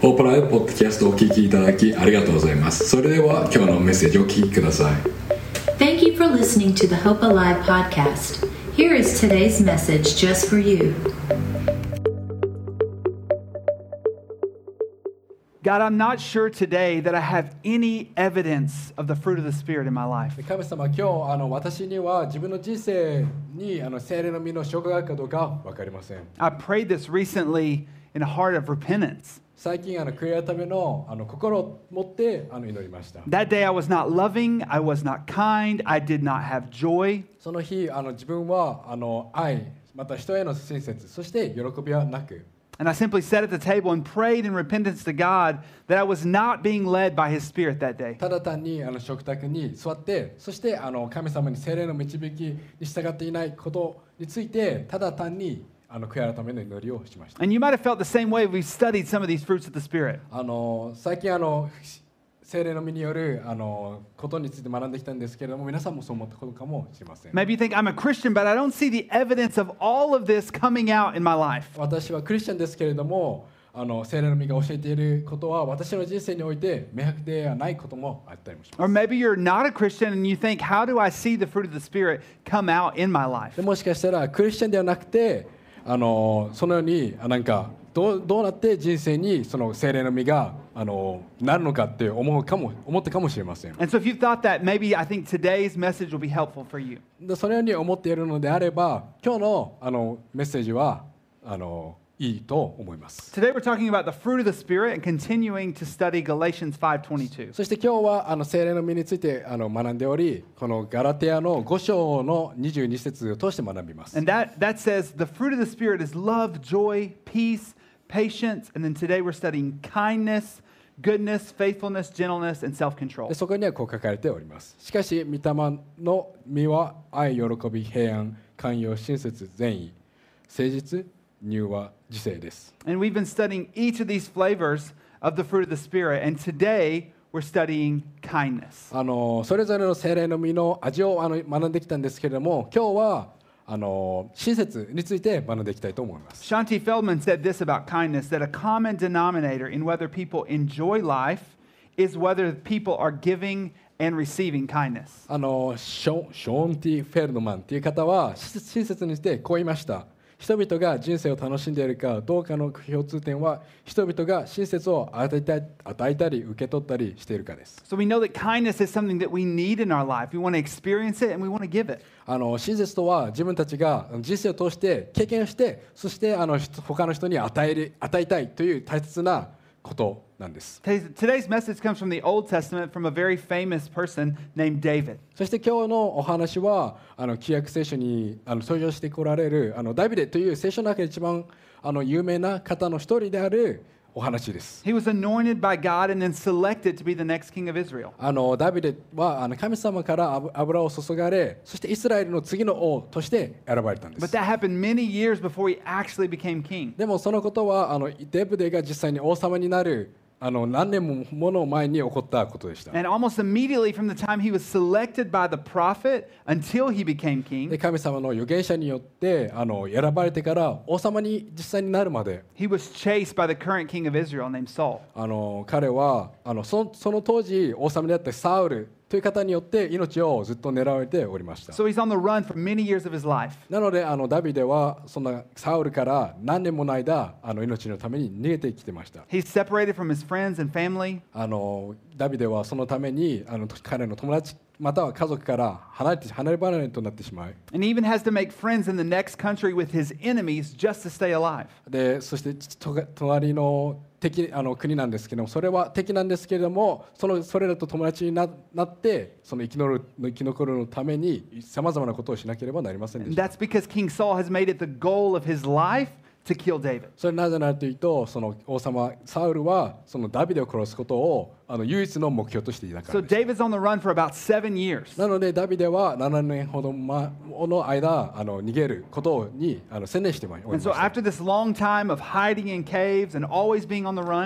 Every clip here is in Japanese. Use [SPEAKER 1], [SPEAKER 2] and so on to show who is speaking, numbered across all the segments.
[SPEAKER 1] ホープライブポッドキャストをお聞きいただきありがとうございますそれでは今日のメッセージをお聞きください
[SPEAKER 2] Thank you for listening to the Hope Alive podcast. Here is today's message just for you.
[SPEAKER 3] God, I'm not sure today that I have any evidence of the fruit of the Spirit in my life.
[SPEAKER 4] 神様今日あの私には自分の人生にあの聖霊の実の証拠があるかどうか分かりません
[SPEAKER 3] I prayed this recently in a heart of repentance.
[SPEAKER 4] 最近あの悔い改めのあの心を持ってあの祈りました
[SPEAKER 3] That day I was not loving, I was not kind, I did not have joy.
[SPEAKER 4] その日あの自分はあの愛また人への親切そして喜びはなく
[SPEAKER 3] And I simply sat at the table and prayed in repentance to God that I was not being led by His Spirit that day.
[SPEAKER 4] ただ単にあの食卓に座ってそしてあの神様に聖霊の導きに従っていないことについてただ単にあの悔い改めの祈りをしました
[SPEAKER 3] And you might have felt the same way we've studied some of these fruits of the Spirit.
[SPEAKER 4] あの最近あの聖霊の実によるあのことについて学んできたんですけれども皆さんもそう思ったことかもしれません
[SPEAKER 3] Maybe you think I'm a Christian, but I don't see the evidence of all of this coming out in my life.
[SPEAKER 4] 私はクリスチャンですけれどもあの聖霊の実が教えていることは私の人生において明白ではないこともあったりもしま
[SPEAKER 3] Or
[SPEAKER 4] す
[SPEAKER 3] maybe you're not a Christian and you think, how do I see the fruit of the Spirit come out in my life?
[SPEAKER 4] でもしかしたらクリスチャンではなくてあのそのようにあなんかどうどうなって人生にその聖霊の実があのなるのかって思うかも思ったかもしれません
[SPEAKER 3] And so if you thought that, maybe I think today's message will be helpful for you.
[SPEAKER 4] でそのように思っているのであれば今日のあのメッセージはあのいいと思います
[SPEAKER 3] Today we're talking about the fruit of the Spirit and continuing to study Galatians 5:22.
[SPEAKER 4] そして今日はあの聖霊の実についてあの学んでおりこのガラテアの5章の22節を通して学びます
[SPEAKER 3] And that, that says the fruit of the Spirit is love, joy, peace, patience, and then today we're studying kindness, goodness, faithfulness, gentleness, and self-control.
[SPEAKER 4] でそこにはこう書かれておりますしかし御霊の実は愛喜び平安寛容親切善意誠実柔和自制です
[SPEAKER 3] And we've been studying each of these flavors of the fruit of the Spirit, and today we're studying kindness.
[SPEAKER 4] あのそれぞれの聖霊の実の味をあの学んできたんですけれども今日はあの親切について学んでいきたいと思います
[SPEAKER 3] Shanti Feldman said this about kindness that a common denominator in whether people enjoy life is whether people are giving and receiving kindness.
[SPEAKER 4] あのショショーン・ティ・フェルドマンという方は親親切にしてこう言いました人々が人生を楽しんでいるかどうかの共通点は人々が親切を与えた与えたり受け取ったりしているかです
[SPEAKER 3] So we know that kindness is something that we need in our life. We want to experience it and we want to give it.
[SPEAKER 4] あの親切とは自分たちが人生を通して経験をしてそしてあの人他の人に与える与えたいという大切なことなんです
[SPEAKER 3] Today's message comes from the Old Testament from a very famous person named David.
[SPEAKER 4] そして今日のお話はあの旧約聖書にあの登場してこられるあのダビデという聖書の中で一番あの有名な方の一人であるお話です。
[SPEAKER 3] He was anointed by God and then selected to be the next king of Israel.
[SPEAKER 4] あのダビデはあの神様から油油を注がれそしてイスラエルの次の王として選ばれたんで
[SPEAKER 3] But
[SPEAKER 4] す
[SPEAKER 3] that happened many years before he actually became king.
[SPEAKER 4] でもそのことはあのデブデが実際に王様になるあの何年ももの前に起こったことでした。神様の預言者によってあの選ばれてから王様に実際になるまで。彼はあのそ,その当時王様であったサウル。という方によって命をずっと狙われておりました。
[SPEAKER 3] So、
[SPEAKER 4] なのであの、ダビデはそんなサウルから何年もの間あの、命のために逃げてきてました。あのダビデはそのためにあの彼の友達、または家族から離れ,て離れ離れとなってしまい。で、そして隣の敵あの国なんですけどもそれは敵なんですけれどもそのそれらと友達にななってその生き残る生き残るのためにさまざまなことをしなければなりませんでした。
[SPEAKER 3] That's because King Saul has made it the goal of his life
[SPEAKER 4] それなぜならというと、その王様サウルはそのダビデを殺すことをあの唯一の目標としていたからで。なのでダビデは7年ほどの間あの逃げることにあの専念しておりました。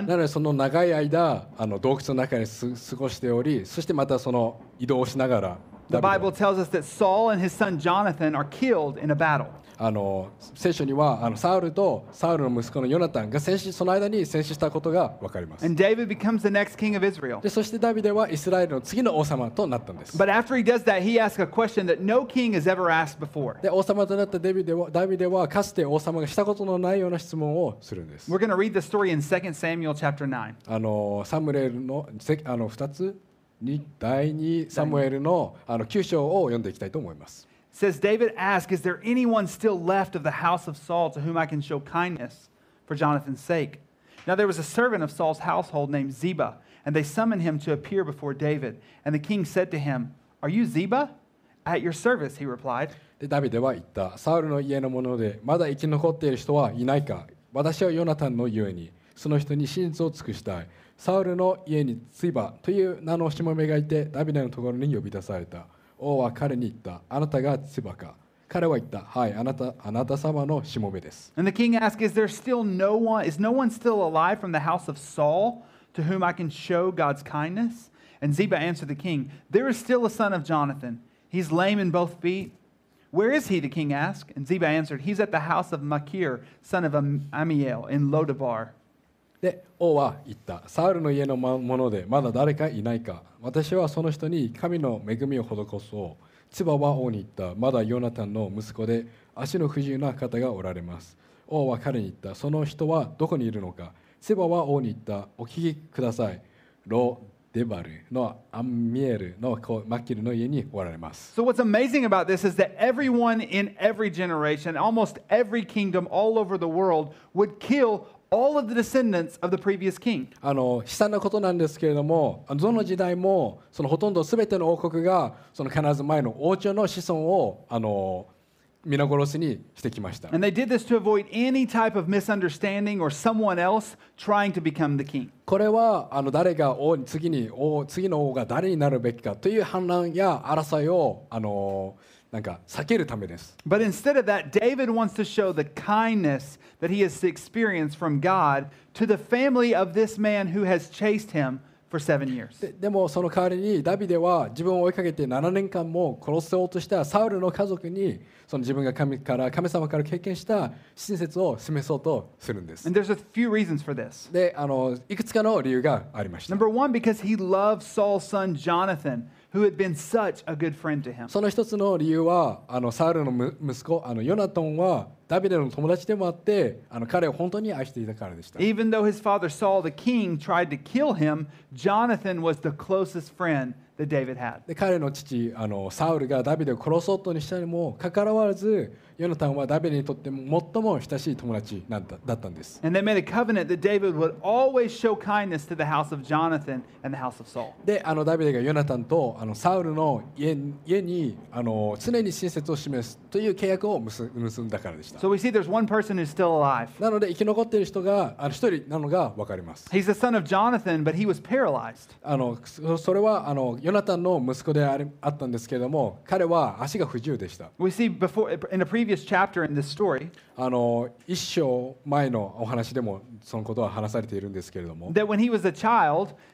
[SPEAKER 4] なのでその長い間あの洞窟の中に過ごしており、そしてまたその移動しながら。
[SPEAKER 3] The Bible tells us that Saul and his son Jonathan are killed in a battle.
[SPEAKER 4] あの聖書にはあのサウルとサウルの息子のヨナタンが戦死その間に戦死したことが分かります。
[SPEAKER 3] And David becomes the next king of Israel.
[SPEAKER 4] でそしてダビデはイスラエルの次の王様となったんです。
[SPEAKER 3] But after he does that, he asks a question that no king has ever asked before.
[SPEAKER 4] で王様となったデビデはダビデはかつて王様がしたことのないような質問をするんです。
[SPEAKER 3] We're going to read the story in 2 Samuel chapter 9.
[SPEAKER 4] あのサムエルのせあの2つに第2サムエルのあの9章を読んでいきたいと思います。
[SPEAKER 3] It says David asked, Is there anyone still left of the house of Saul to whom I can show kindness for Jonathan's sake? Now there was a servant of Saul's household named Ziba, and they summoned him to appear before David. And the king said to him, Are you Ziba? At your service, he replied.
[SPEAKER 4] でダビデは言ったサウルの家の者でまだ生き残っている人はいないか私はヨナタンのゆえにその人に真実を尽くしたいサウルの家にツイバという名のしもべがいてダビデのところに呼び出された 王は彼に言ったあなたがツイバか彼は言ったはいあなたあなた様のしもべです
[SPEAKER 3] And the king asked, Is there still no one, is no one still alive from the house of Saul to whom I can show God's kindness? And Ziba answered the king, There is still a son of Jonathan. He's lame in both feet. Where is he? The king asked. And Ziba answered, He's at the house of Machir, son of Am- Amiel, in Lodabar.
[SPEAKER 4] で王は言った。サウルの家のものでまだ誰かいないか。私はその人に神の恵みを施そう。ツバは王に言った。まだヨナタンの息子で足の不自由な方がおられます。王は彼に言った。その人はどこにいるのか。ツバは王に言った。お聞きください。ロデバルのアンミエルの子マキルの家におられます。
[SPEAKER 3] So, what's amazing about this is that everyone in every generation, almost every kingdom all over the world, would kill all of the descendants of the previous king.
[SPEAKER 4] あの悲惨なことなんですけれどもどの時代もそのほとんど全ての王国がその必ず前の王朝の子孫をあの皆殺しにしてきました
[SPEAKER 3] And they did this to avoid any type of misunderstanding or someone else trying to become the king.
[SPEAKER 4] これはあの誰が王に次に王次の王が誰になるべきかという反乱や争いをあのなんか避けるためです
[SPEAKER 3] But instead of that, David wants to show the kindness that he has experienced from God to the family of this man who has chased him for seven years.
[SPEAKER 4] ででもその代わりにダビデは自分を追いかけて7年間も殺そうとしたサウルの家族にその自分が神から神様から経験した親切を示そうとするんです
[SPEAKER 3] And there's a few reasons for this.
[SPEAKER 4] であのいくつかの理由がありました
[SPEAKER 3] Number one, because he loved Saul's son Jonathan,
[SPEAKER 4] その一つの理由はあのサウルの息子あのヨナトンはダビデの友達でもあってあの彼を本当に愛していたからでした
[SPEAKER 3] Even though his father Saul the king tried to kill him, Jonathan was the closest friend that David had.
[SPEAKER 4] で彼の父あのサウルがダビデを殺そうとしたにもかかわらずヨナタンはダビデにとっても最も親しい友達なんだだったんです
[SPEAKER 3] And they made a covenant that David would always show kindness to the house of Jonathan and the house of Saul.
[SPEAKER 4] であのダビデがヨナタンとあのサウルの家家にあの常に親切を示すという契約を結結んだからでした
[SPEAKER 3] So we see there's one person who's still alive.
[SPEAKER 4] なので生き残っている人があの一人なのが分かります
[SPEAKER 3] He's the son of Jonathan, but he was paralyzed.
[SPEAKER 4] あのそそれはあのヨナタンの息子でありあったんですけれども彼は足が不自由でした
[SPEAKER 3] We see before in a previous chapter in this story
[SPEAKER 4] あの一章前のお話でもそのことは話されているんですけれども
[SPEAKER 3] that when he was a child,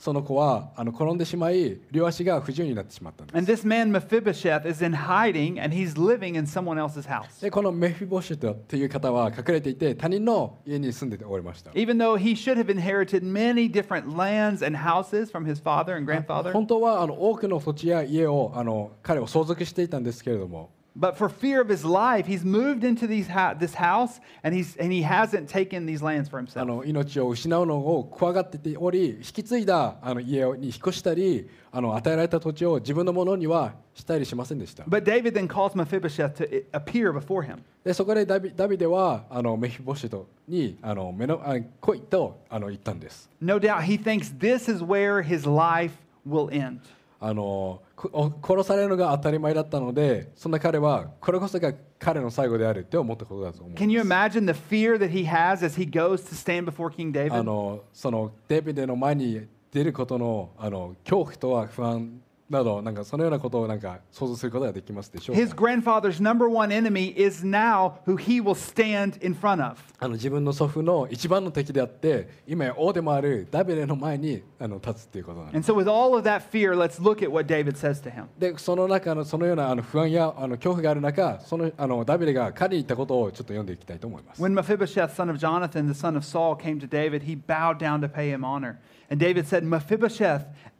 [SPEAKER 4] その子はあの転んでしまい両足が不自由になってしまったんです
[SPEAKER 3] And this man, Mephibosheth, is in hiding and he's living in someone else's house.
[SPEAKER 4] でこのメフィボシェトという方は隠れていて他人の家に住んでおりました
[SPEAKER 3] Even though he should have inherited many different lands and houses from his father and grandfather,
[SPEAKER 4] 本当はあの多くの土地や家をあの彼を相続していたんですけれども
[SPEAKER 3] but for fear of his life, he's moved into these ha- this house and, he's, and he hasn't taken these lands for
[SPEAKER 4] あ
[SPEAKER 3] himself.
[SPEAKER 4] の命を失うのを怖がってており引き継いだあの家に引っ越したりあの与えられた土地を自分のものにはしたりしませんでした
[SPEAKER 3] But David then calls Mephibosheth to i- appear before him.
[SPEAKER 4] でそこでダビダビデはあのメフィボシェトにあの目のあ来いとあの言ったんです
[SPEAKER 3] No doubt he thinks this is where his life will end.
[SPEAKER 4] あの殺されるのが当たり前だったのでそんな彼はこれこそが彼の最後であるって思ったことだと思う
[SPEAKER 3] Can you imagine the fear that he has as he goes to stand before King
[SPEAKER 4] あ?のそのデビデの前に出ることのあの恐怖とは不安などなんかそのようなことをなんか想像することができますでしょう。自分の祖父の一番の敵であって、今やでもあるダビデの前に立つということなの。で、その中のそのようなあの不安やあの恐怖がある中、そのあのダビデが彼に言ったことをちょっと読んでいきたいと思います。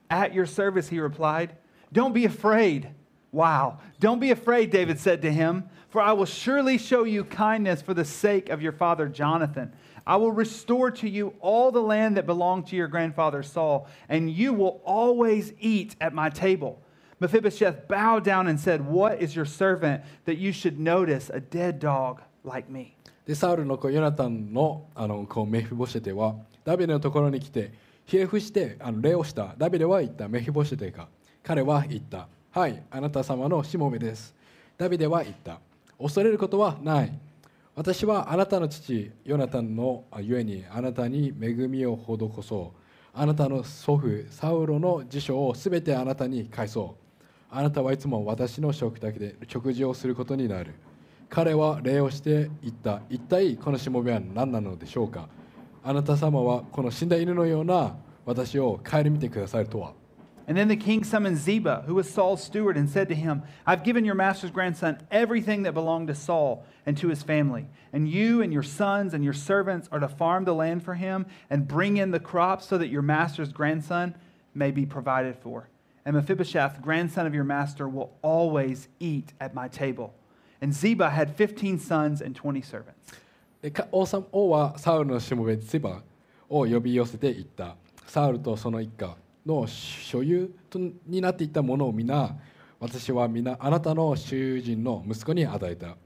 [SPEAKER 3] at your service, he replied. Don't be afraid. Wow. Don't be afraid, David said to him, for I will surely show you kindness for the sake of your father Jonathan. I will restore to you all the land that belonged to your grandfather Saul, and you will always eat at my table. Mephibosheth bowed down and said, What is your servant that you should notice a dead dog like me?
[SPEAKER 4] でサウルの子ヨナタンのあの子メフィボシェテはダビデのところに来て ひれ伏してあの礼をした。ダビデは言った。メフィボシテか彼は言った。はいあなた様のしもべです。ダビデは言った。恐れることはない。私はあなたの父ヨナタンのゆえにあなたに恵みを施そう。あなたの祖父サウロの辞書をすべてあなたに返そう。あなたはいつも私の食卓で食事をすることになる。彼は礼をして言った。一体このしもべは何なのでしょうか？あなた様はこの死んだ犬のような私を顧みてくださるとは
[SPEAKER 3] And then the king summoned Ziba, who was Saul's steward, and said to him, I've given your master's grandson everything that belonged to Saul and to his family. And you and your sons and your servants are to farm the land for him and bring in the crops so that your master's grandson may be provided for. And Mephibosheth, grandson of your master, will always eat at my table. And Ziba had 15 sons and 20 servants.
[SPEAKER 4] で王様王はサウルのしもべツバを呼び寄せて言った。サウルとその一家の所有になっていたものを皆私は皆あなたの囚人の息子に与えた。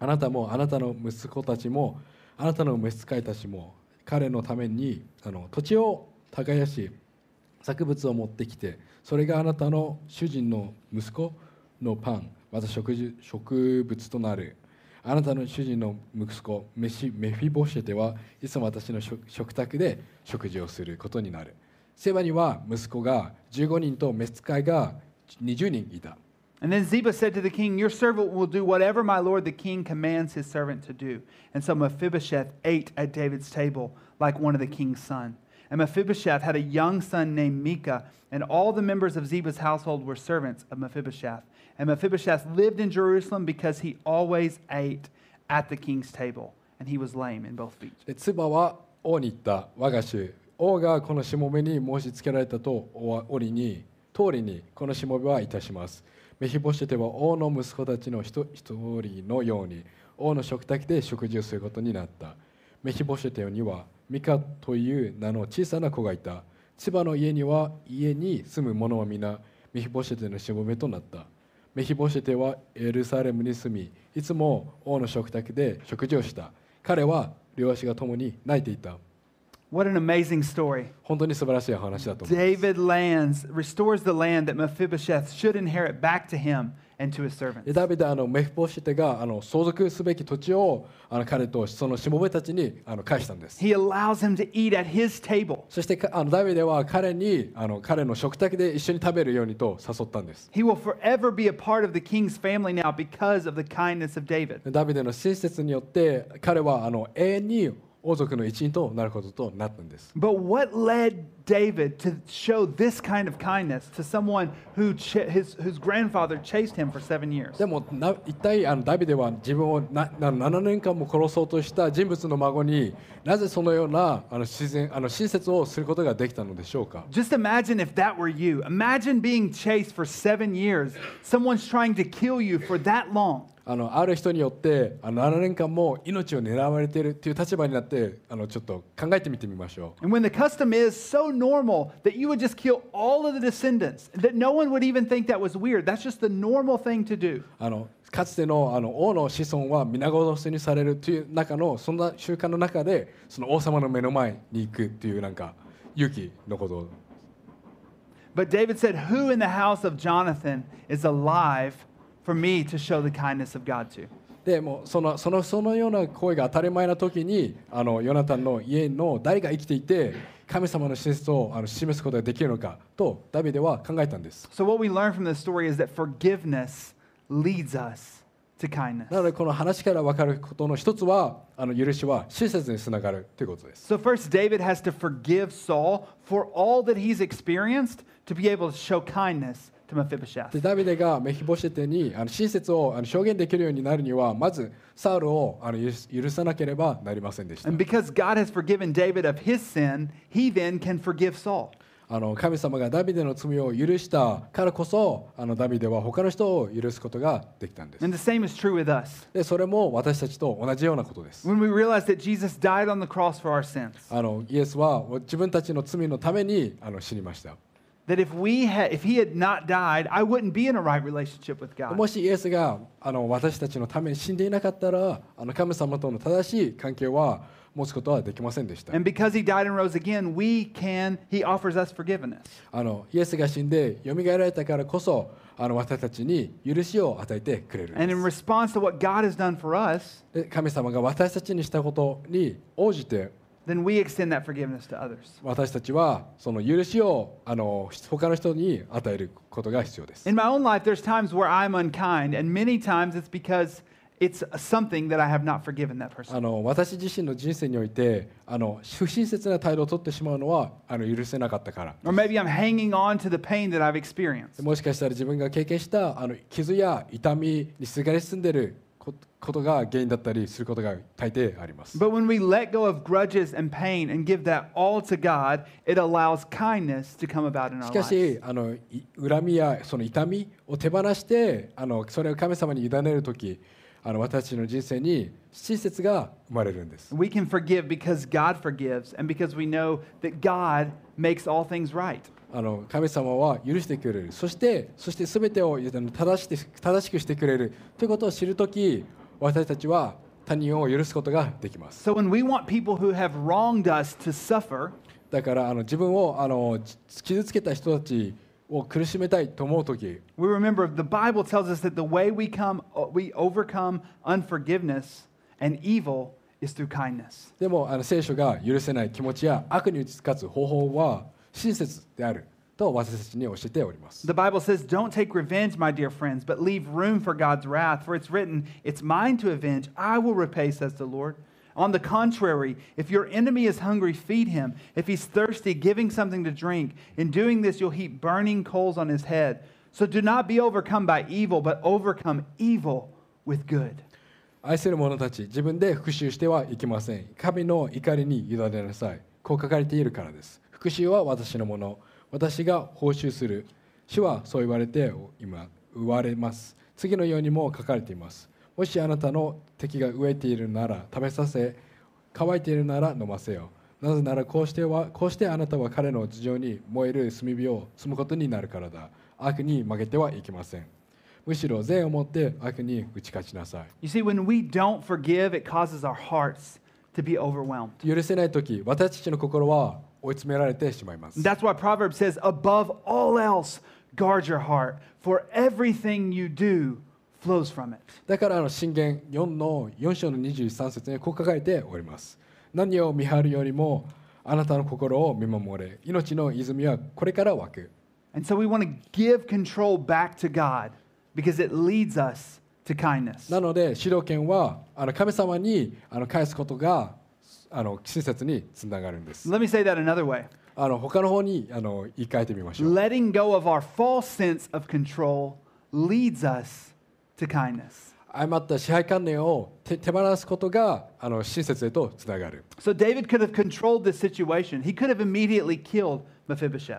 [SPEAKER 4] あなたもあなたの息子たちもあなたの召使いたちも彼のためにあの土地を耕し作物を持ってきてそれがあなたの主人の息子のパンまた食事植物となる。あなたの主人の息子メシメフィボシェテはいつも私の食食卓で食事をすることになるセバには息子が15人と召使いが20人いた
[SPEAKER 3] And then Ziba said to the king, Your servant will do whatever my lord the king commands his servant to do. And so Mephibosheth ate at David's table like one of the king's sons. And Mephibosheth had a young son named Micah, and all the members of Ziba's household were servants of Mephibosheth. And Mephibosheth lived in Jerusalem because he always ate at the king's table, and he was lame in both feet.
[SPEAKER 4] でツバは王に言った我が主王がこのしもべに申し付けられたと折に通りにこのしもべはいたします。メヒボシテは王の息子たちの一一人のように王の食卓で食事をすることになった。メヒボシテにはミカという名の小さな子がいた。ツバの家には家に住む者は皆メヒボシテのしもべとなった。メヒボシェテはエルサレムに住みいつも王の食卓で食事をした彼は両足が共に泣いていた
[SPEAKER 3] What an amazing story.
[SPEAKER 4] 本当に素晴らしい話だと思う
[SPEAKER 3] David lands, restores the land that Mephibosheth should inherit back to him and to his
[SPEAKER 4] で
[SPEAKER 3] servants.
[SPEAKER 4] ダビデはあのメフボシェテがあの相続すべき土地をあの彼とそのしもべたちにあの返したんです
[SPEAKER 3] He allows him to eat at his table.
[SPEAKER 4] そしてかあのダビデは彼にあの彼の食卓で一緒に食べるようにと誘ったんです
[SPEAKER 3] He will forever be a part of the king's family now because of the kindness of David.
[SPEAKER 4] でダビデの親切によって彼はあの永遠に王族の一員となることとなったんです
[SPEAKER 3] But what led David to show this kind of kindness to someone who ch- his, whose grandfather chased him for seven years?
[SPEAKER 4] でもな一体あのダビデは自分をなな7年間も殺そうとした人物の孫になぜそのようなあの自然あの親切をすることができたのでしょうか
[SPEAKER 3] Just imagine if that were you. Imagine being chased for seven years. Someone's trying to kill you for that long.
[SPEAKER 4] あのある人によってあの7年間も命を狙われているという立場になってあのちょっと考えてみてみましょ
[SPEAKER 3] And when the custom is so normal that you would just kill all of the descendants, that no one would even think that was weird. That's just the normal thing to do.
[SPEAKER 4] うあのかつてのあの王の子孫は皆殺しにされるという中のそんな習慣の中でその王様の目の前に行くというなんか勇気のことを
[SPEAKER 3] But David said, Who in the house of Jonathan is alive for me to show the kindness of God to?
[SPEAKER 4] でもうそのそのそのような行為が当たり前な時にあのヨナタンの家の誰が生きていて神様の親切をあの示すことができるのかとダビデは考えたんです
[SPEAKER 3] So, what we learn from this story is that forgiveness leads us to kindness.
[SPEAKER 4] なのでこの話から分かることの一つはあの許しは親切につながるということです
[SPEAKER 3] So, first, David has to forgive Saul for all that he's experienced to be able to show kindness
[SPEAKER 4] でダビデがメヒボシェテにあの親切をあの証言できるようになるにはまずサウルをあの許,さなければなりませんでした。あの神様がダビデの罪を許したからこそあのダビデは他の人を許すことができたんです。でそれも私たちと同じようなことです。イエスは自分たちの罪のためにあの死にました。
[SPEAKER 3] that if we had, if he had not died, I wouldn't be in a right relationship with God.
[SPEAKER 4] もしイエスがあの私たちのために死んでいなかったらあの神様との正しい関係は持つことはできませんでした。
[SPEAKER 3] And because he died and rose again, we can, he offers us forgiveness.
[SPEAKER 4] あのイエスが死んで蘇られたからこそあの私たちに許しを与えてくれるん
[SPEAKER 3] And
[SPEAKER 4] で
[SPEAKER 3] in
[SPEAKER 4] す
[SPEAKER 3] response to what God has done for us,
[SPEAKER 4] で神様が私たちにしたことに応じて
[SPEAKER 3] then we extend that forgiveness to others.
[SPEAKER 4] 私たちはその許しをあの他の人に与えることが必要です。
[SPEAKER 3] In my own life, there's times where I'm unkind, and many times it's because it's something that I have not forgiven that person.
[SPEAKER 4] あの私自身の人生においてあの不親切な態度を取ってしまうのはあの許せなかったから
[SPEAKER 3] Or maybe I'm hanging on to the pain that I've experienced.
[SPEAKER 4] もしかしたら自分が経験したあの傷や痛みにすがり進んでいる こことが原因だったりすることが大抵あります。
[SPEAKER 3] But when we let go of grudges and pain and give that all to God, it allows kindness to come about in
[SPEAKER 4] し
[SPEAKER 3] our
[SPEAKER 4] か
[SPEAKER 3] lives.
[SPEAKER 4] しあのい恨みやその痛みを手放してあのそれを神様に委ねる時あの私たちの人生に親切が生まれるんです。
[SPEAKER 3] We can forgive because God forgives and because we know that God makes all things right.
[SPEAKER 4] あの神様は許してくれるそしてそして全てを正し,て正しくしてくれるということを知るとき私たちは他人を許すことができます。だからあの自分をあの傷つけた人たちを苦しめたいと思うとき。でもあの聖書が許せない気持ちや悪に打ち勝つ方法は。親切であると私たちに教えております
[SPEAKER 3] The Bible says, Don't take revenge, my dear friends, but leave room for God's wrath. For it's written, It's mine to avenge. I will repay, says the Lord. On the contrary, if your enemy is hungry, feed him. If he's thirsty, give him something to drink. In doing this, you'll heap burning coals on his head. So do not be overcome by evil, but overcome evil with good.
[SPEAKER 4] 愛する者たち自分で復讐してはいけません神の怒りに委ねなさいこう書かれているからです 復讐は私のもの。私が報酬する。主はそう言われて今言われます。次のようにも書かれています。もしあなたの敵が飢えているなら食べさせ乾いているなら飲ませよなぜならこうしてはこうしてあなたは彼の頭上に燃える炭火を積むことになるからだ。悪に負けてはいけません。むしろ善をもって悪に打ち勝ちなさい。
[SPEAKER 3] You see, when we don't forgive, it causes our hearts to be overwhelmed.
[SPEAKER 4] 許せない時私たちの心は追い詰められてしまいます
[SPEAKER 3] That's why Proverbs says, above all else, guard your heart, for everything you do flows from it.
[SPEAKER 4] だからあの信玄4の4章の23節にこう書かれております何を見張るよりもあなたの心を見守れ命の泉はこれから湧く
[SPEAKER 3] And so we want to give control back to God because it leads us to kindness.
[SPEAKER 4] なので主導権はあの神様にあの返すことがあの親切につながるんです
[SPEAKER 3] Let me say that another way.
[SPEAKER 4] あの他の方にあの言い換えてみましょう
[SPEAKER 3] Letting go of our false sense of control leads us to kindness.
[SPEAKER 4] 誤った支配観念を手手放すことがあの親切へとつながる
[SPEAKER 3] So David could have controlled this situation. He could have immediately killed.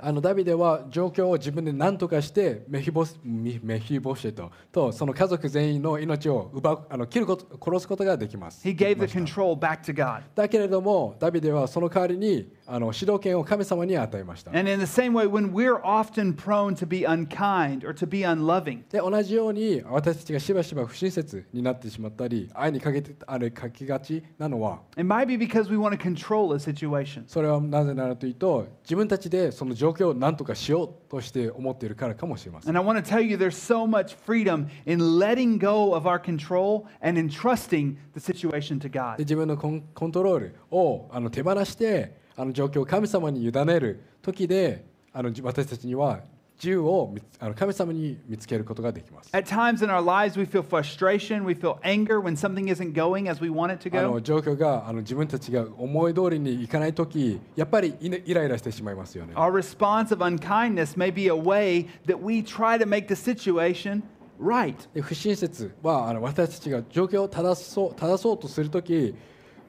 [SPEAKER 4] あのダビデは状況を自分で何とかしてメヒボスミメヒボシェトとその家族全員の命を奪うあの切ること殺すことができます
[SPEAKER 3] He gave the control back to God.
[SPEAKER 4] だけれどもダビデはその代わりにあの主導権を神様に与えました
[SPEAKER 3] And in the same way, when we're often prone to be unkind or to be unloving,
[SPEAKER 4] で同じように私たちがしばしば不親切になってしまったり愛にかけてあれかけがちなのは
[SPEAKER 3] it might be because we want to control a situation.
[SPEAKER 4] それはなぜならというと自分たちでその状況を何とかしようとして思っているからかもしれません
[SPEAKER 3] And I want to tell you there's so much freedom in letting go of our control and entrusting the situation to
[SPEAKER 4] で
[SPEAKER 3] God.
[SPEAKER 4] 自分のコンコントロールをあの手放してあの状況を神様に委ねる時であのじ私たちには自由をあの神様に見つけることができます。
[SPEAKER 3] At times in our lives, we feel frustration, we feel anger when something isn't going as we want it to
[SPEAKER 4] あの
[SPEAKER 3] go.
[SPEAKER 4] 状況があの自分たちが思い通りにいかない時やっぱりイライラしてしまいますよね。
[SPEAKER 3] Our response of unkindness may be a way that we try to make the situation right.
[SPEAKER 4] で不親切はあの私たちが状況を正そう正そうとする時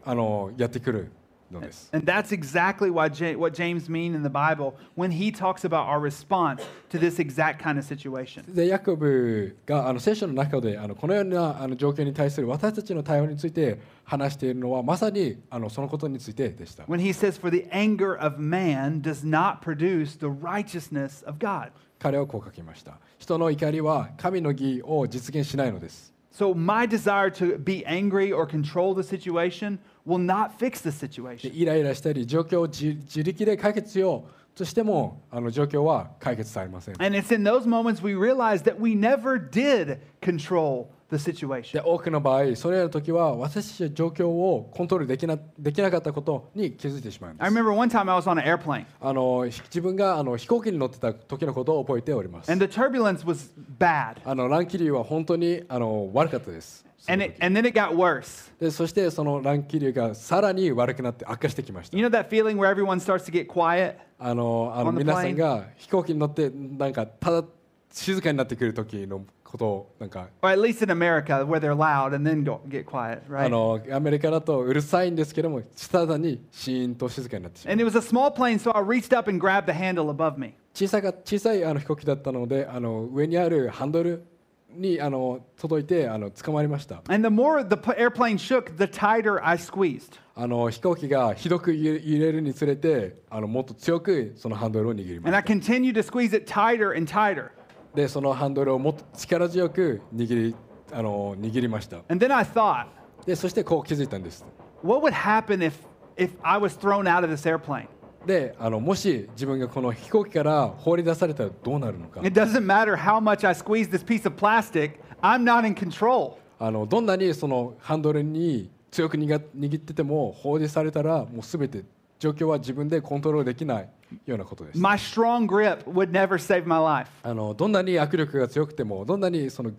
[SPEAKER 4] あのやってくるのです。
[SPEAKER 3] And that's exactly what James means in the Bible when he talks about our response to this exact kind of situation.
[SPEAKER 4] でヤコブがあの聖書の中であのこのようなあの状況に対する私たちの対応について話しているのはまさにあのそのことについてでした。
[SPEAKER 3] When he says, For the anger of man does not produce the righteousness of God.
[SPEAKER 4] 彼はこう書きました。人の怒りは神の義を実現しないのです。
[SPEAKER 3] So, my desire to be angry or control the situation will not fix the
[SPEAKER 4] で
[SPEAKER 3] situation.
[SPEAKER 4] イライラしたり状況を自自力で解決しようとしてもあの状況は解決されません。
[SPEAKER 3] And it's in those moments we realize that we never did control the
[SPEAKER 4] で
[SPEAKER 3] situation.
[SPEAKER 4] 多くの場合それらの時は私たちは状況をコントロールできなできなかったことに気づいてしまうんで
[SPEAKER 3] I
[SPEAKER 4] す
[SPEAKER 3] remember one time I was on an airplane
[SPEAKER 4] あのひ自分があの飛行機に乗ってた時のことを覚えております
[SPEAKER 3] and the turbulence was bad.
[SPEAKER 4] あの乱気流は本当にあの悪かったです
[SPEAKER 3] And,
[SPEAKER 4] 時
[SPEAKER 3] it, and then it got worse.
[SPEAKER 4] でそしてその乱気流がさらに悪くなって悪化してきました
[SPEAKER 3] You know that feeling where everyone starts to get quiet?
[SPEAKER 4] あのあの皆さんが飛行機に乗ってなんかただ静かになってくる時のことをなんか
[SPEAKER 3] Or at least in America where they're loud and then go, get quiet,
[SPEAKER 4] あ
[SPEAKER 3] right?
[SPEAKER 4] のアメリカだとうるさいんですけどもただにシーンと静かになってしまう
[SPEAKER 3] And it was a small plane, so I reached up and grabbed the handle above me.
[SPEAKER 4] 小さか小さいあの飛行機だったのであの上にあるハンドルにあの届いてあの捕まりました
[SPEAKER 3] And the more the p- airplane shook, the tighter I squeezed.
[SPEAKER 4] あの飛行機がひどく揺れ揺れるにつれてあのもっと強くそのハンドルを握りま
[SPEAKER 3] And
[SPEAKER 4] し
[SPEAKER 3] I
[SPEAKER 4] た
[SPEAKER 3] continued to squeeze it tighter and tighter.
[SPEAKER 4] でそのハンドルをもっと力強く握りあの握りました
[SPEAKER 3] And then I thought,
[SPEAKER 4] でそしてこう気づいたんです
[SPEAKER 3] what would happen if, if I was thrown out of this airplane?
[SPEAKER 4] であのもし自分がこの飛行機から放り出されたらどうなるのか
[SPEAKER 3] It doesn't matter how much I squeeze this piece of plastic, I'm not in control.
[SPEAKER 4] あのどんなにそのハンドルに強く握握ってても放りされたらもう全て状況は自分でコントロールできないようなことです
[SPEAKER 3] My strong grip would never save my life.
[SPEAKER 4] あのどんなに握力が強くてもどんなにその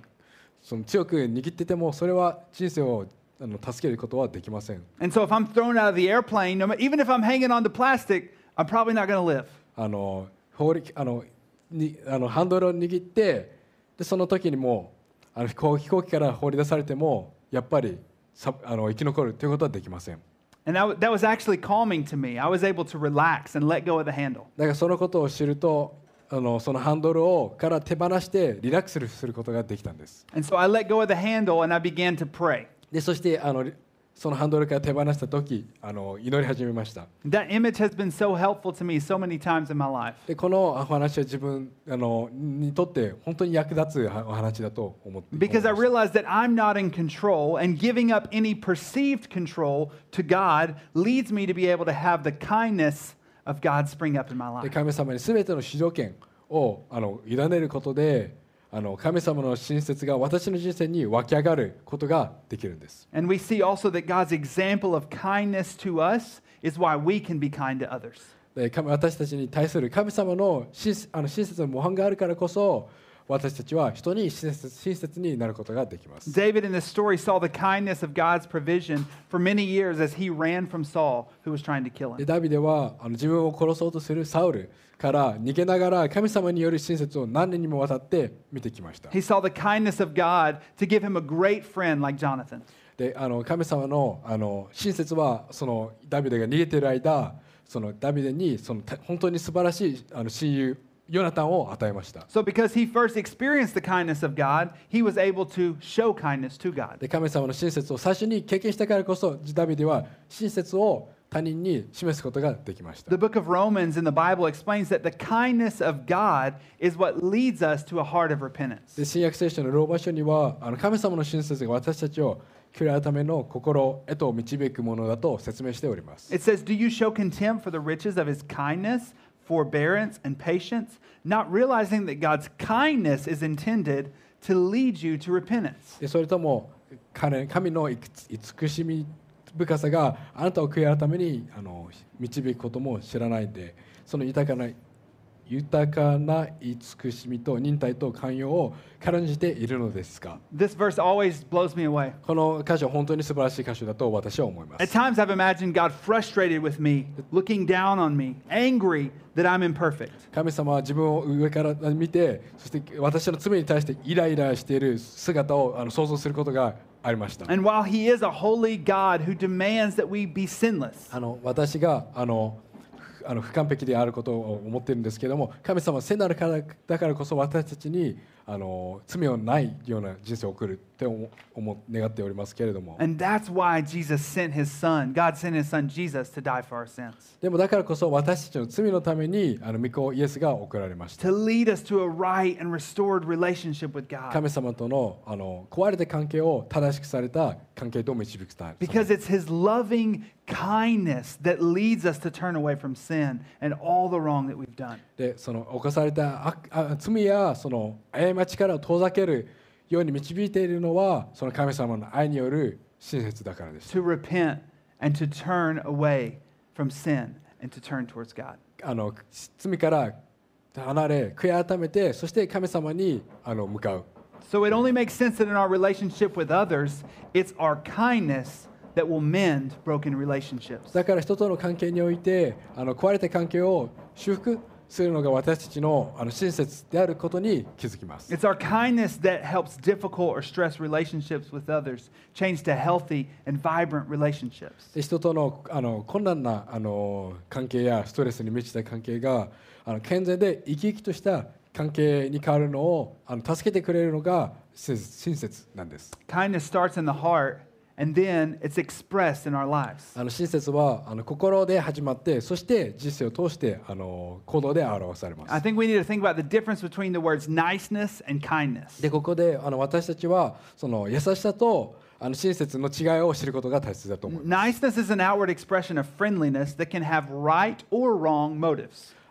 [SPEAKER 4] その強く握っててもそれは人生をあの助けることはできません
[SPEAKER 3] And so if I'm thrown out of the airplane, no, ma- even if I'm hanging on to plastic, I'm probably not going to live.
[SPEAKER 4] あの放りあのにあのハンドルを握ってでその時にもうあの飛行飛行機から放り出されてもやっぱりさあの生き残るということはできません
[SPEAKER 3] And that, wa- that was actually calming to me. I was able to relax and let go of the handle.
[SPEAKER 4] だからそのことを知るとあのそのハンドルをから手放してリラックスすることができたんです
[SPEAKER 3] And so I let go of the handle and I began to pray.
[SPEAKER 4] でそしてあの そのハンドルから手放した時あの祈り始めました
[SPEAKER 3] That image has been so helpful to me so many times in my life.
[SPEAKER 4] でこのお話は自分あのにとって本当に役立つお話だと思って
[SPEAKER 3] Because I realized that I'm not in control, and giving up any perceived control to God leads me to be able to have the kindness of God spring up in my
[SPEAKER 4] で
[SPEAKER 3] life.
[SPEAKER 4] 神様に全ての主導権をあの委ねることであの神様の親切が私の人生に湧き上がることができるんです。私たちに対する神様の親,あの親切の模範があるからこそ、私たちは人に親切親切になることができます
[SPEAKER 3] David in this story saw the kindness of God's provision for many years as he ran from Saul, who was trying to kill
[SPEAKER 4] で
[SPEAKER 3] him.
[SPEAKER 4] ダビデはあの自分を殺そうとするサウルから逃げながら神様による親切を何年にもわたって見てきました
[SPEAKER 3] He saw the kindness of God to give him a great friend like Jonathan.
[SPEAKER 4] であの神様のあの親切はそのダビデが逃げている間そのダビデにそのた本当に素晴らしいあの親友ヨナタンを与えました
[SPEAKER 3] So, because he first experienced the kindness of God, he was able to show kindness to God.
[SPEAKER 4] で神様の親切を最初に経験したからこそダビデは親切を他人に示すことができました
[SPEAKER 3] The book of Romans in the Bible explains that the kindness of God is what leads us to a heart of repentance.
[SPEAKER 4] で新約聖書のローマ書にはあの神様の親切が私たちを悔い改めの心へと導くものだと説明しております
[SPEAKER 3] It says, Do you show contempt for the riches of his kindness, forbearance, and patience, not realizing that God's kindness is intended to lead you to repentance.
[SPEAKER 4] でそれとも彼神の慈しみ深さがあなたを悔い改めにあの導くことも知らないでその豊かな 豊かな慈しみと忍耐と寛容を軽んじているのですが
[SPEAKER 3] This verse always blows me away.
[SPEAKER 4] この箇所は本当に素晴らしい箇所だと私は思いま
[SPEAKER 3] At
[SPEAKER 4] す
[SPEAKER 3] times, I've imagined God frustrated with me, looking down on me, angry that I'm imperfect.
[SPEAKER 4] 神様は自分を上から見てそして私の罪に対してイライラしている姿をあの想像することがありました
[SPEAKER 3] And while He is a holy God who demands that we be sinless,
[SPEAKER 4] あの私があのふあの不完璧であることを思ってるんですけども神様は聖なるからだからこそ私たちにあの罪をないような人生を送るって思思願っておりますけれども
[SPEAKER 3] and that's why Jesus sent His Son. God sent His Son Jesus to die for our sins,
[SPEAKER 4] でもだからこそ私たちの罪のためにあの御子イエスが送られました
[SPEAKER 3] to lead us to a right and restored relationship with God.
[SPEAKER 4] 神様とのあの壊れた関係を正しくされた関係と導くため
[SPEAKER 3] Because it's His loving kindness that leads us to turn away from sin and all the wrong that we've done.
[SPEAKER 4] でその犯された罪やその過ちから遠ざけるように導いているのはその神様の愛による親切だからです。
[SPEAKER 3] To repent and to turn away from sin and to turn towards God.
[SPEAKER 4] あの罪から離れ悔い改めてそして神様にあの向かう。
[SPEAKER 3] So it only makes sense that in our relationship with others, it's our kindness that will mend broken relationships.
[SPEAKER 4] だから人との関係においてあの壊れた関係を修復するのが私たちのあの親切であることに気づきます。
[SPEAKER 3] It's our kindness that helps difficult or stressed relationships with others change to healthy and vibrant relationships.
[SPEAKER 4] で人とのあの困難なあの関係やストレスに満ちた関係があの健全で生き生きとした関係に変わるのをあの助けてくれるのが親切親切なんです。
[SPEAKER 3] Kindness starts in the heart And then it's express in our lives.
[SPEAKER 4] 親切は心で始まって、そして人生を通してあの行動で表されます。ここであの私たちはその優しさとあの親切の違いを知ることが大切だと思
[SPEAKER 3] う。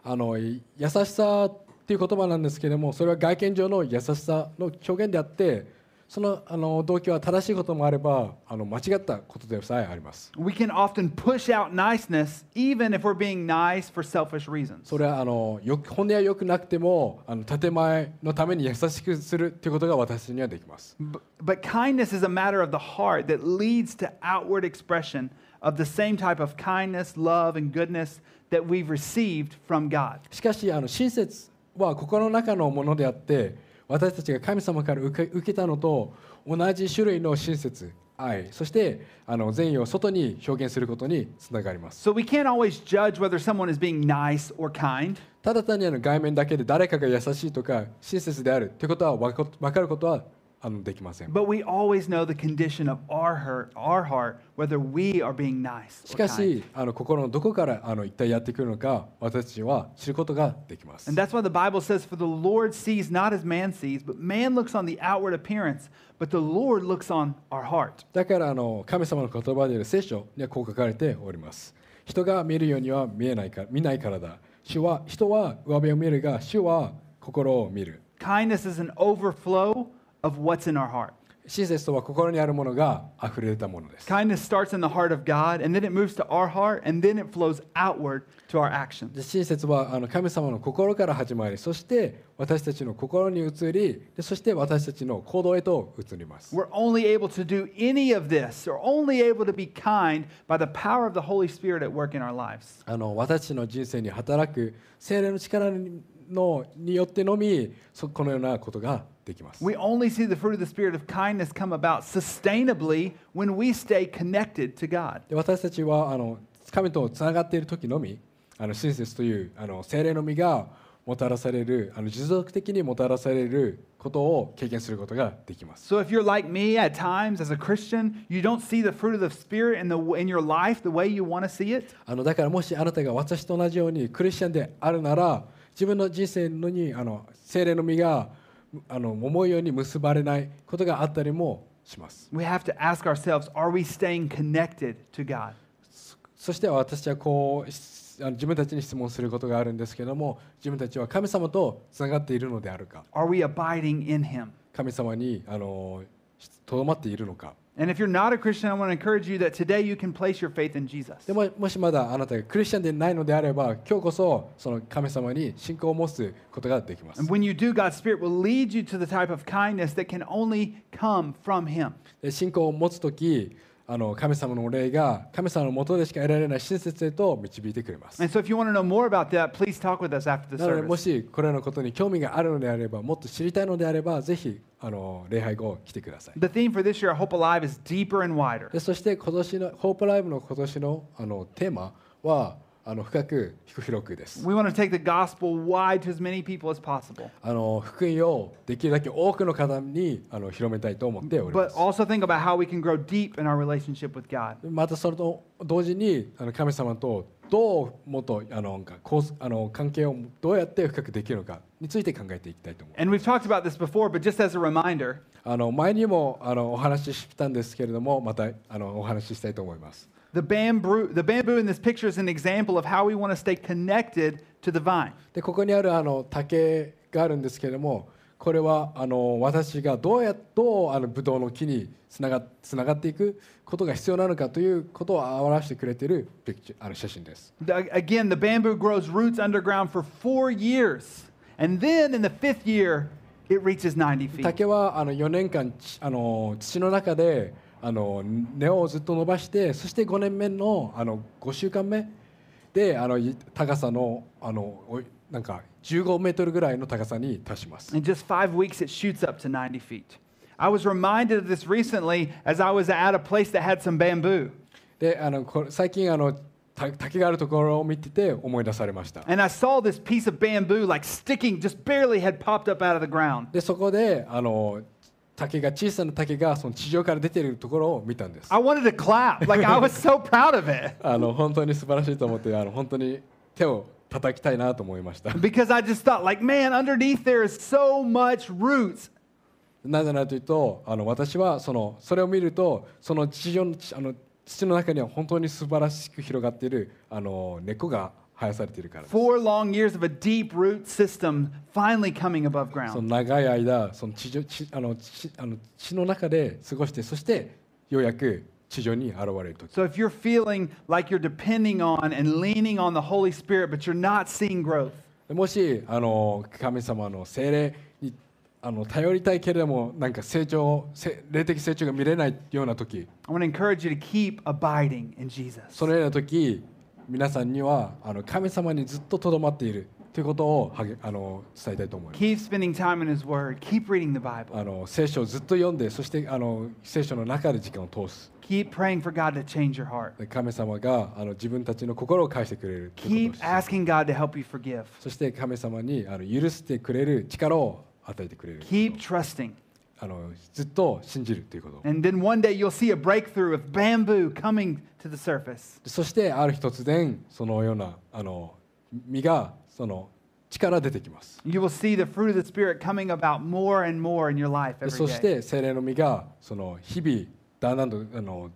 [SPEAKER 4] あの優しさっていう言葉なんですけれども、それは外見上の優しさの表現であって、そのあの動機は正しいこともあればあの間違ったことでさえあります
[SPEAKER 3] We can often push out niceness even if we're being nice for selfish reasons.
[SPEAKER 4] それはあのよく本音は良くなくてもあの建前のために優しくするっていうことが私にはできます
[SPEAKER 3] B- But kindness is a matter of the heart that leads to outward expression of the same type of kindness, love, and goodness that we've received from God.
[SPEAKER 4] しかしあの親切は心の中のものであって私たちが神様から受け受けたのと同じ種類の親切愛そしてあの善意を外に表現することにつながります
[SPEAKER 3] So we can't always judge whether someone is being nice or kind.
[SPEAKER 4] ただ単にあの外面だけで誰かが優しいとか親切であるということは分かることはあのできません
[SPEAKER 3] But we always know the condition of our heart, our heart, whether we are being nice
[SPEAKER 4] しか.しあの心のどこからあの一体やってくるのか私たちは知ることができます
[SPEAKER 3] And that's why the Bible says, For the Lord sees not as man sees, but man looks on the outward appearance, but the Lord looks on our heart.
[SPEAKER 4] だからあの神様の言葉である聖書にはこう書かれております人が見るようには見えないか見ないからだ主は人は上辺を見るが主は心を見る
[SPEAKER 3] Kindness is an overflow of what's in our heart.
[SPEAKER 4] 親切とは心にあるものが溢れたものです
[SPEAKER 3] Kindness starts in the heart of God, and then it moves to our heart, and then it flows outward to our actions.
[SPEAKER 4] で親切はあの神様の心から始まりそして私たちの心に移りでそして私たちの行動へと移ります
[SPEAKER 3] We're only able to do any of this, or only able to be kind by the power of the Holy Spirit at work in our lives.
[SPEAKER 4] あの私の人生に働く精霊の力のによってのみそこのようなことができます
[SPEAKER 3] We only see the fruit of the Spirit of kindness come about sustainably when we stay connected to God.
[SPEAKER 4] で私たちはあの神とつながっている時のみあの親切というあの精霊の実がもたらされるあの持続的にもたらされることを経験することができます
[SPEAKER 3] So if you're like me at times as a Christian, you don't see the fruit of the Spirit in, the, in your life the way you want to see it,
[SPEAKER 4] あのだからもしあなたが私と同じようにクリスチャンであるなら自分の人生のにあの精霊の実があの思うように結ばれないことがあったりもします
[SPEAKER 3] we have to ask ourselves are we staying connected to God?
[SPEAKER 4] そして私はこう自分たちに質問することがあるんですけども自分たちは神様とつながっているのであるか
[SPEAKER 3] Are we abiding in Him?
[SPEAKER 4] 神様にあのとどまっているのか
[SPEAKER 3] And if you're not a Christian, I want to encourage you that today you can place your faith in Jesus.
[SPEAKER 4] でももしまだあなたがクリスチャンでないのであれば今日こそその神様に信仰を持つことができます
[SPEAKER 3] And when you do, God's Spirit will lead you to the type of kindness that can only come from Him.
[SPEAKER 4] で信仰を持つ時 あの神様のお礼が神様のもとでしか得られない親切へと導いてくれます。もしこれらのことに興味があるのであれば、もっと知りたいのであれば、ぜひあの礼拝後来てください。でそして今年の Hope Alive の今年の,あのテーマは、あの深く広くです。
[SPEAKER 3] We want to take the gospel wide to as many people as possible.
[SPEAKER 4] あの福音をできるだけ多くの方にあの広めたいと思っておりま
[SPEAKER 3] But
[SPEAKER 4] す。
[SPEAKER 3] also think about how we can grow deep in our relationship with God.
[SPEAKER 4] またそれと同時にあの神様とどうもっとあのあの関係をどうやって深くできるのかについて考えていきたいと思う。
[SPEAKER 3] And we've talked about this before, but just as a reminder,
[SPEAKER 4] あの前にもあのお話ししたんですけれどもまたあのお話ししたいと思います。
[SPEAKER 3] The bamboo, the bamboo in this picture is an example of how we want to stay connected to the vine.
[SPEAKER 4] でここにあるあの竹があるんですけれどもこれはあの私がどうやどうあのブドウの木につながつながっていくことが必要なのかということを表してくれているピクチャあの写真です。
[SPEAKER 3] The- again, the bamboo grows roots underground for four years. And then in the fifth year, it reaches 90 feet.
[SPEAKER 4] 竹はあの4年間ちあの土の中であの根をずっと伸ばしてそして5年目のあの5週間目であのい高さのあのなんか15メートルぐらいの高さに達します。
[SPEAKER 3] In just five weeks, it shoots up to 90 feet. I was reminded of this recently as I was at a place that had some bamboo.
[SPEAKER 4] であの最近あのた竹があるところを見てて思い出されました
[SPEAKER 3] And I saw this piece of bamboo like sticking, just barely had popped up out of the ground.
[SPEAKER 4] でそこであの竹が小さな竹がその地上から出ているところを見たんです
[SPEAKER 3] I wanted to clap. Like I was so proud of it
[SPEAKER 4] あの本当に素晴らしいと思ってあの本当に手を叩きたいなと思いました
[SPEAKER 3] because I just thought, like, man, underneath there is so much roots.
[SPEAKER 4] なぜならというとあの私はそのそれを見るとその地上のあの土の中には本当に素晴らしく広がっているあの根っこが生やされているからです
[SPEAKER 3] Four long years of a deep root system finally coming above
[SPEAKER 4] そ
[SPEAKER 3] ground.
[SPEAKER 4] の長い間その地上地あの地あの地の中で過ごしてそしてようやく地上に現れる時
[SPEAKER 3] So if you're feeling like you're depending on and leaning on the Holy Spirit, but you're not seeing growth,
[SPEAKER 4] もしあの神様の精霊にあの頼りたいけれどもなんか成長せ霊的成長が見れないような時
[SPEAKER 3] I want to encourage you to keep abiding in Jesus.
[SPEAKER 4] そのような時皆さんにはあの神様にずっととどまっているということをはあの伝えたいと思います。あの聖書をずっと読んで、そしてあの聖書の中で時間を通す。神様があの自分たちの心を返してくれる。そして神様にあの許してくれる力を与えてくれる。あのずっと信じるということ
[SPEAKER 3] And then one day you'll see a breakthrough of bamboo coming to the surface.
[SPEAKER 4] そしてある日突然そのようなあの実がその力出てきます
[SPEAKER 3] You will see the fruit of the Spirit coming about more and more in your life
[SPEAKER 4] で
[SPEAKER 3] every
[SPEAKER 4] そし
[SPEAKER 3] day.
[SPEAKER 4] て精霊の実がその日々だんだんとあの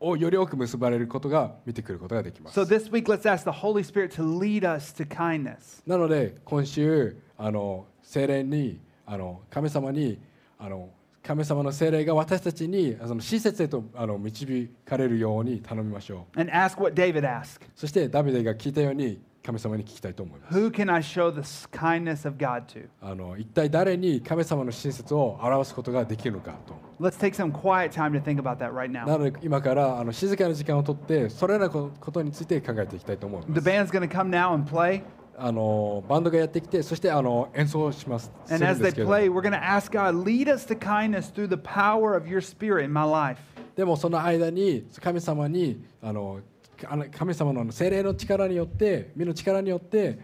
[SPEAKER 4] をより多く結ばれることが見てくることができます
[SPEAKER 3] So this week, let's ask the Holy Spirit to lead us to kindness.
[SPEAKER 4] なので今週あの精霊にあの神様にあの神様の精霊が私たちにその親切へとあの導かれるように頼みましょう
[SPEAKER 3] And ask what David asked
[SPEAKER 4] そしてダビデが聞いたように神様に聞きたいと思います
[SPEAKER 3] Who can I show the kindness of God to?
[SPEAKER 4] あの一体誰に神様の親切を表すことができるのかと
[SPEAKER 3] Let's take some quiet time to think about that right
[SPEAKER 4] な
[SPEAKER 3] now.
[SPEAKER 4] ので今からあの静かな時間をとってそれらのことについて考えていきたいと思いま
[SPEAKER 3] The
[SPEAKER 4] す
[SPEAKER 3] band's going to come now and play.
[SPEAKER 4] あのバンドがやってきて、そしてあの演奏します。するんで,すけどでもその間に神様にあの神様の精霊の力によって、身の力によって、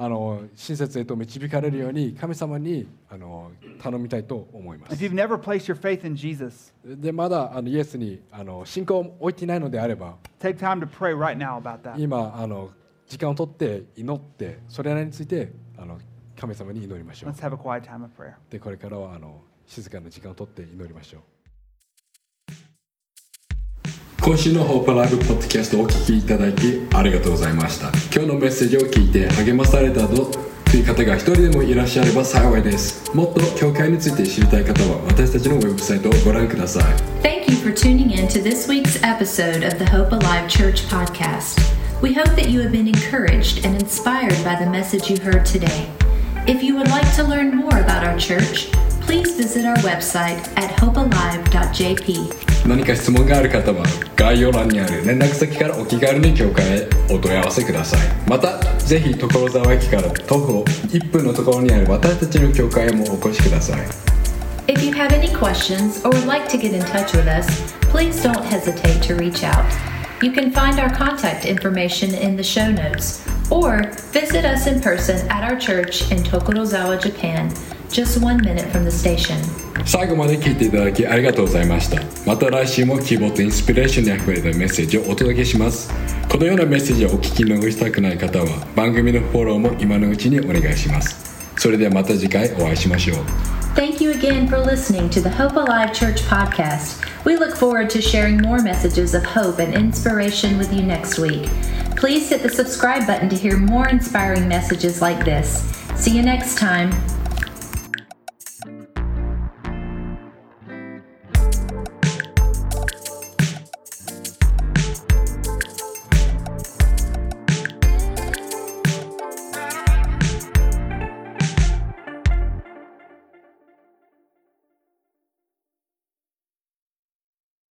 [SPEAKER 4] あの親切へと導かれるように神様にあの頼みたいと思います。
[SPEAKER 3] Jesus,
[SPEAKER 4] でまだあのイエスにあの信仰を置いていないのであれば、
[SPEAKER 3] right、
[SPEAKER 4] 今あの時間を取って祈ってそれらについてあの神様に祈りましょう。
[SPEAKER 3] Let's have a quiet time of prayer.
[SPEAKER 4] でこれからはあの静かな時間を取って祈りましょう。今週のホープライブポッドキャストをお聞きいただきありがとうございました。今日のメッセージを聞いて励まされたとという方が一人でもいらっしゃれば幸いです。もっと教会について知りたい方は私たちのウェブサイトをご覧ください。
[SPEAKER 2] Thank you for tuning in to this week's episode of the Hope Alive Church podcast. We hope that you have been encouraged and inspired by the message you heard today. If you would like to learn more about our church, please visit our website at hopealive.jp.
[SPEAKER 4] 何か質問がある方は概要欄にある連絡先からお気軽に教会へお問い合わせくださいまたぜひ所沢駅から徒歩1分のところにある私たちの教会へもお越しください
[SPEAKER 2] If you have any questions or would like to get in touch with us, please don't hesitate to reach out. You can find our contact information in the show notes or visit us in person at our church in Tokorozawa, Japan, just one minute from the station.
[SPEAKER 4] 最後まで聞いていただきありがとうございましたまた来週も希望とインスピレーションにあふれたメッセージをお届けしますこのようなメッセージをお聞き逃したくない方は番組のフォローも今のうちにお願いします それではまた次回お会いしましょう
[SPEAKER 2] Thank you again for listening to the Hope Alive Church podcast. We look forward to sharing more messages of hope and inspiration with you next week. Please hit the subscribe button to hear more inspiring messages like this. See you next time.